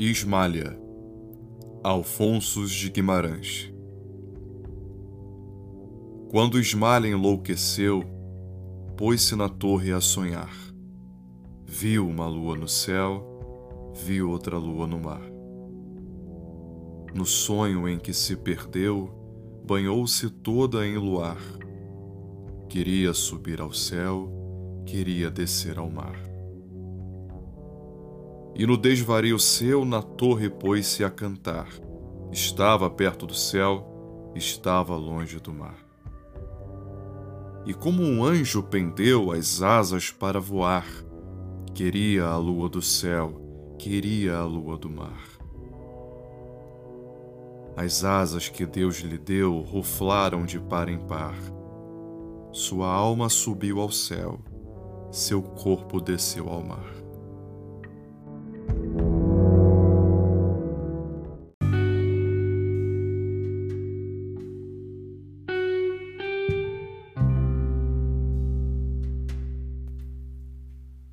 Ismália, Alfonsos de Guimarães. Quando Ismália enlouqueceu, pôs-se na torre a sonhar. Viu uma lua no céu, viu outra lua no mar. No sonho em que se perdeu, banhou-se toda em luar. Queria subir ao céu, queria descer ao mar e no desvario seu na torre pôs-se a cantar. Estava perto do céu, estava longe do mar. E como um anjo pendeu as asas para voar, queria a lua do céu, queria a lua do mar. As asas que Deus lhe deu ruflaram de par em par. Sua alma subiu ao céu, seu corpo desceu ao mar.